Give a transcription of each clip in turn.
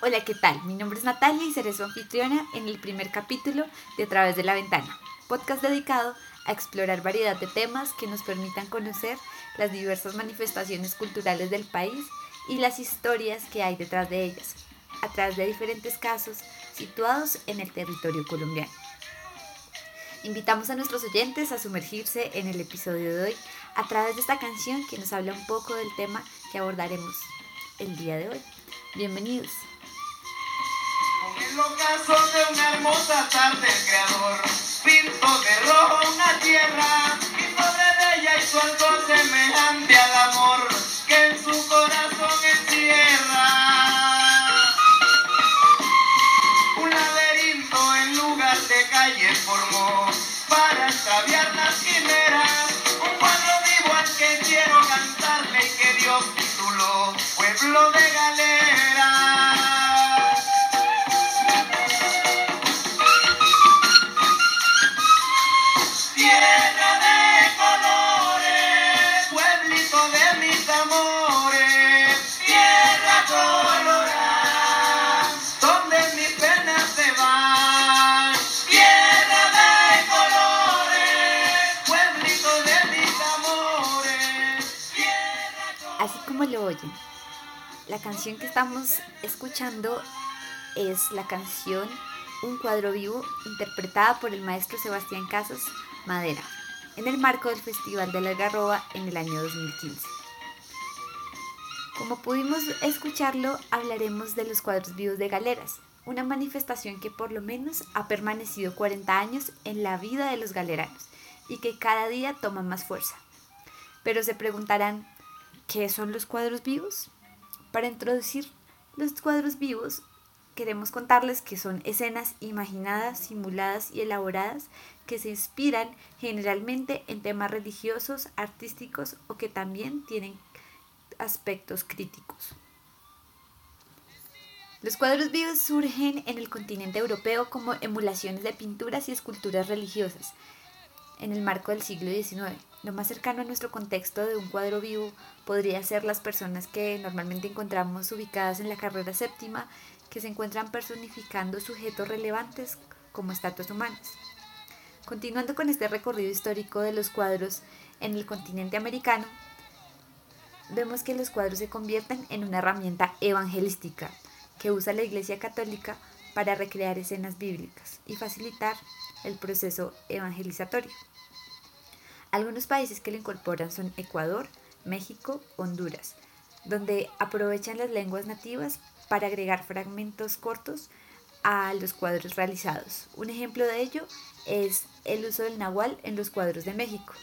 Hola, ¿qué tal? Mi nombre es Natalia y seré su anfitriona en el primer capítulo de A través de la ventana, podcast dedicado a explorar variedad de temas que nos permitan conocer las diversas manifestaciones culturales del país y las historias que hay detrás de ellas, a través de diferentes casos situados en el territorio colombiano. Invitamos a nuestros oyentes a sumergirse en el episodio de hoy a través de esta canción que nos habla un poco del tema que abordaremos el día de hoy. Bienvenidos. Ocaso de una hermosa tarde el creador pintó de rojo una tierra y sobre ella hizo algo semejante al amor que en su corazón encierra. Un laberinto en lugar de calle formó para extraviar las quimeras. Un cuadro vivo al que quiero cantarle y que Dios tituló Pueblo de Galera. La canción que estamos escuchando es la canción Un cuadro vivo interpretada por el maestro Sebastián Casas Madera en el marco del Festival de la Algarroba en el año 2015. Como pudimos escucharlo, hablaremos de los cuadros vivos de galeras, una manifestación que por lo menos ha permanecido 40 años en la vida de los galeranos y que cada día toma más fuerza. Pero se preguntarán, ¿qué son los cuadros vivos? Para introducir los cuadros vivos, queremos contarles que son escenas imaginadas, simuladas y elaboradas que se inspiran generalmente en temas religiosos, artísticos o que también tienen aspectos críticos. Los cuadros vivos surgen en el continente europeo como emulaciones de pinturas y esculturas religiosas en el marco del siglo XIX. Lo más cercano a nuestro contexto de un cuadro vivo podría ser las personas que normalmente encontramos ubicadas en la carrera séptima, que se encuentran personificando sujetos relevantes como estatuas humanas. Continuando con este recorrido histórico de los cuadros en el continente americano, vemos que los cuadros se convierten en una herramienta evangelística que usa la Iglesia Católica para recrear escenas bíblicas y facilitar el proceso evangelizatorio. Algunos países que lo incorporan son Ecuador, México, Honduras, donde aprovechan las lenguas nativas para agregar fragmentos cortos a los cuadros realizados. Un ejemplo de ello es el uso del nahual en los cuadros de México.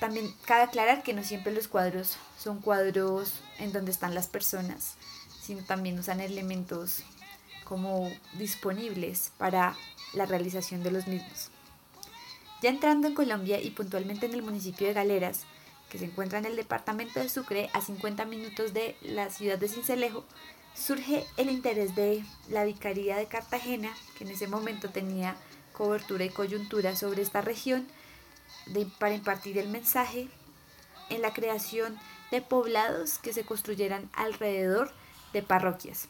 También cabe aclarar que no siempre los cuadros son cuadros en donde están las personas, sino también usan elementos como disponibles para la realización de los mismos. Ya entrando en Colombia y puntualmente en el municipio de Galeras, que se encuentra en el departamento de Sucre a 50 minutos de la ciudad de Cincelejo, surge el interés de la Vicaría de Cartagena, que en ese momento tenía cobertura y coyuntura sobre esta región, para impartir el mensaje en la creación de poblados que se construyeran alrededor de parroquias.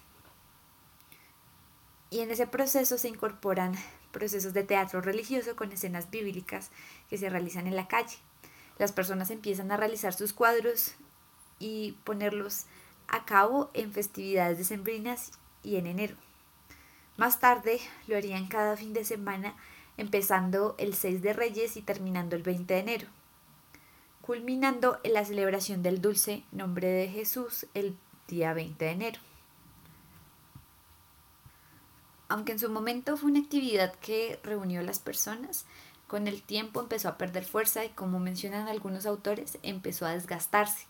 Y en ese proceso se incorporan procesos de teatro religioso con escenas bíblicas que se realizan en la calle. Las personas empiezan a realizar sus cuadros y ponerlos a cabo en festividades decembrinas y en enero. Más tarde lo harían cada fin de semana, empezando el 6 de Reyes y terminando el 20 de enero, culminando en la celebración del dulce nombre de Jesús el día 20 de enero. Aunque en su momento fue una actividad que reunió a las personas, con el tiempo empezó a perder fuerza y como mencionan algunos autores, empezó a desgastarse.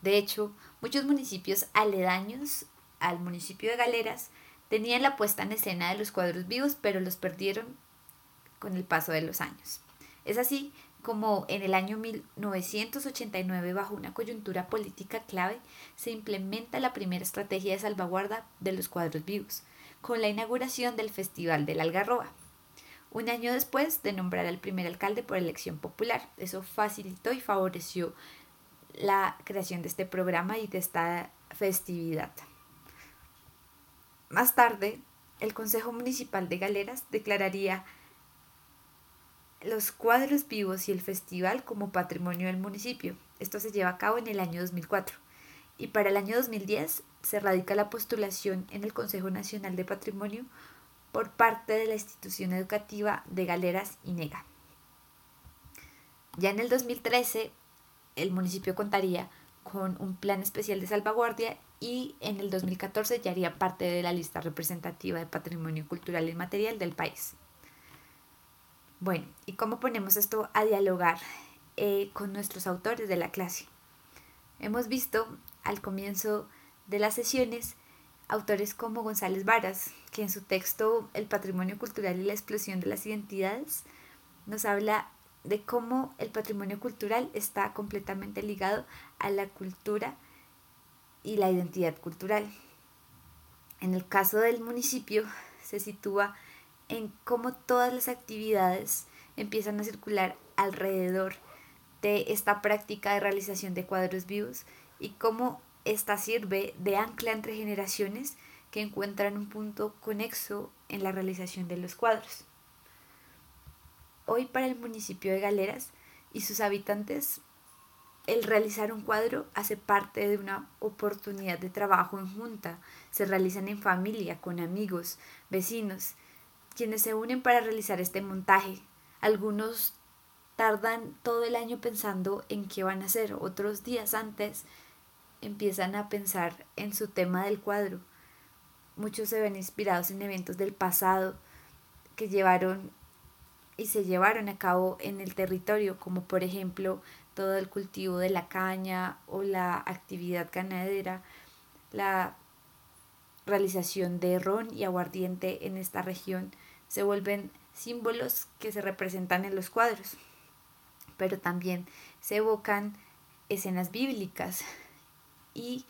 De hecho, muchos municipios aledaños al municipio de Galeras tenían la puesta en escena de los cuadros vivos, pero los perdieron con el paso de los años. Es así como en el año 1989, bajo una coyuntura política clave, se implementa la primera estrategia de salvaguarda de los cuadros vivos, con la inauguración del Festival del Algarroba. Un año después de nombrar al primer alcalde por elección popular. Eso facilitó y favoreció la creación de este programa y de esta festividad. Más tarde, el Consejo Municipal de Galeras declararía los cuadros vivos y el festival como patrimonio del municipio. Esto se lleva a cabo en el año 2004. Y para el año 2010 se radica la postulación en el Consejo Nacional de Patrimonio por parte de la institución educativa de Galeras y Nega. Ya en el 2013 el municipio contaría con un plan especial de salvaguardia y en el 2014 ya haría parte de la lista representativa de patrimonio cultural y material del país. Bueno, ¿y cómo ponemos esto a dialogar eh, con nuestros autores de la clase? Hemos visto al comienzo de las sesiones autores como González Varas, que en su texto El patrimonio cultural y la explosión de las identidades nos habla de cómo el patrimonio cultural está completamente ligado a la cultura y la identidad cultural. En el caso del municipio se sitúa en cómo todas las actividades empiezan a circular alrededor de esta práctica de realización de cuadros vivos y cómo esta sirve de ancla entre generaciones que encuentran un punto conexo en la realización de los cuadros. Hoy para el municipio de Galeras y sus habitantes, el realizar un cuadro hace parte de una oportunidad de trabajo en junta. Se realizan en familia, con amigos, vecinos, quienes se unen para realizar este montaje. Algunos tardan todo el año pensando en qué van a hacer, otros días antes empiezan a pensar en su tema del cuadro. Muchos se ven inspirados en eventos del pasado que llevaron y se llevaron a cabo en el territorio, como por ejemplo todo el cultivo de la caña o la actividad ganadera, la realización de ron y aguardiente en esta región, se vuelven símbolos que se representan en los cuadros, pero también se evocan escenas bíblicas, y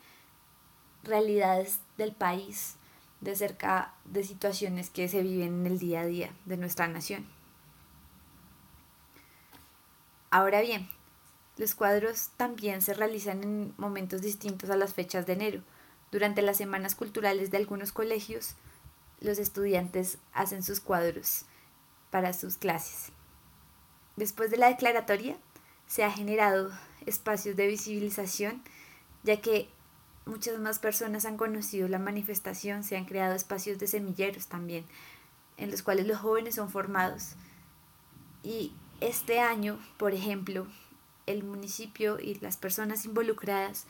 realidades del país de cerca de situaciones que se viven en el día a día de nuestra nación. Ahora bien, los cuadros también se realizan en momentos distintos a las fechas de enero. Durante las semanas culturales de algunos colegios, los estudiantes hacen sus cuadros para sus clases. Después de la declaratoria, se ha generado espacios de visibilización ya que muchas más personas han conocido la manifestación, se han creado espacios de semilleros también, en los cuales los jóvenes son formados. Y este año, por ejemplo, el municipio y las personas involucradas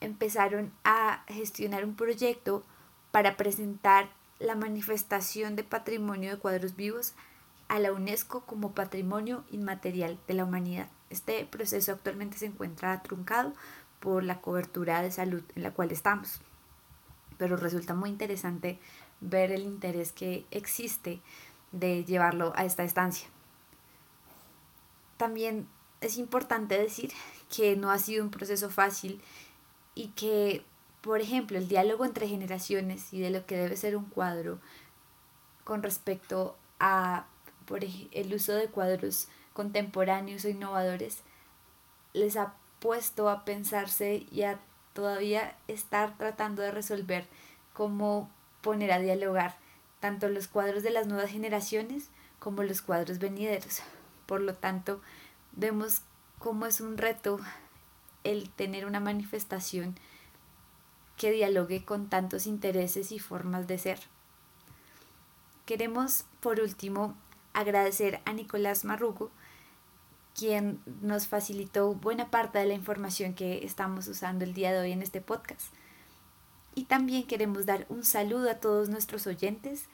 empezaron a gestionar un proyecto para presentar la manifestación de patrimonio de cuadros vivos a la UNESCO como patrimonio inmaterial de la humanidad. Este proceso actualmente se encuentra truncado por la cobertura de salud en la cual estamos. Pero resulta muy interesante ver el interés que existe de llevarlo a esta estancia. También es importante decir que no ha sido un proceso fácil y que, por ejemplo, el diálogo entre generaciones y de lo que debe ser un cuadro con respecto a por el uso de cuadros contemporáneos o innovadores les ha puesto a pensarse y a todavía estar tratando de resolver cómo poner a dialogar tanto los cuadros de las nuevas generaciones como los cuadros venideros. Por lo tanto, vemos cómo es un reto el tener una manifestación que dialogue con tantos intereses y formas de ser. Queremos, por último, agradecer a Nicolás Marrugo quien nos facilitó buena parte de la información que estamos usando el día de hoy en este podcast. Y también queremos dar un saludo a todos nuestros oyentes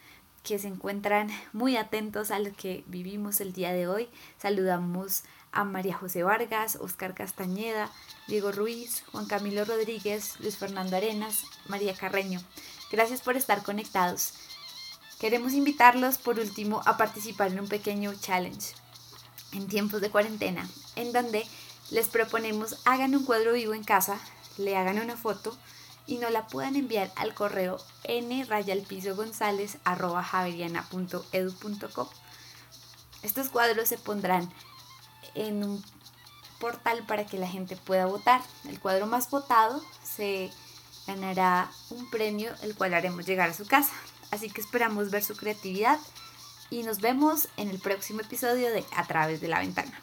que se encuentran muy atentos a lo que vivimos el día de hoy. Saludamos a María José Vargas, Oscar Castañeda, Diego Ruiz, Juan Camilo Rodríguez, Luis Fernando Arenas, María Carreño. Gracias por estar conectados. Queremos invitarlos por último a participar en un pequeño challenge en tiempos de cuarentena, en donde les proponemos hagan un cuadro vivo en casa, le hagan una foto y nos la puedan enviar al correo nrayalpisogonzalez.com. Estos cuadros se pondrán en un portal para que la gente pueda votar. El cuadro más votado se ganará un premio el cual haremos llegar a su casa. Así que esperamos ver su creatividad y nos vemos en el próximo episodio de A través de la ventana.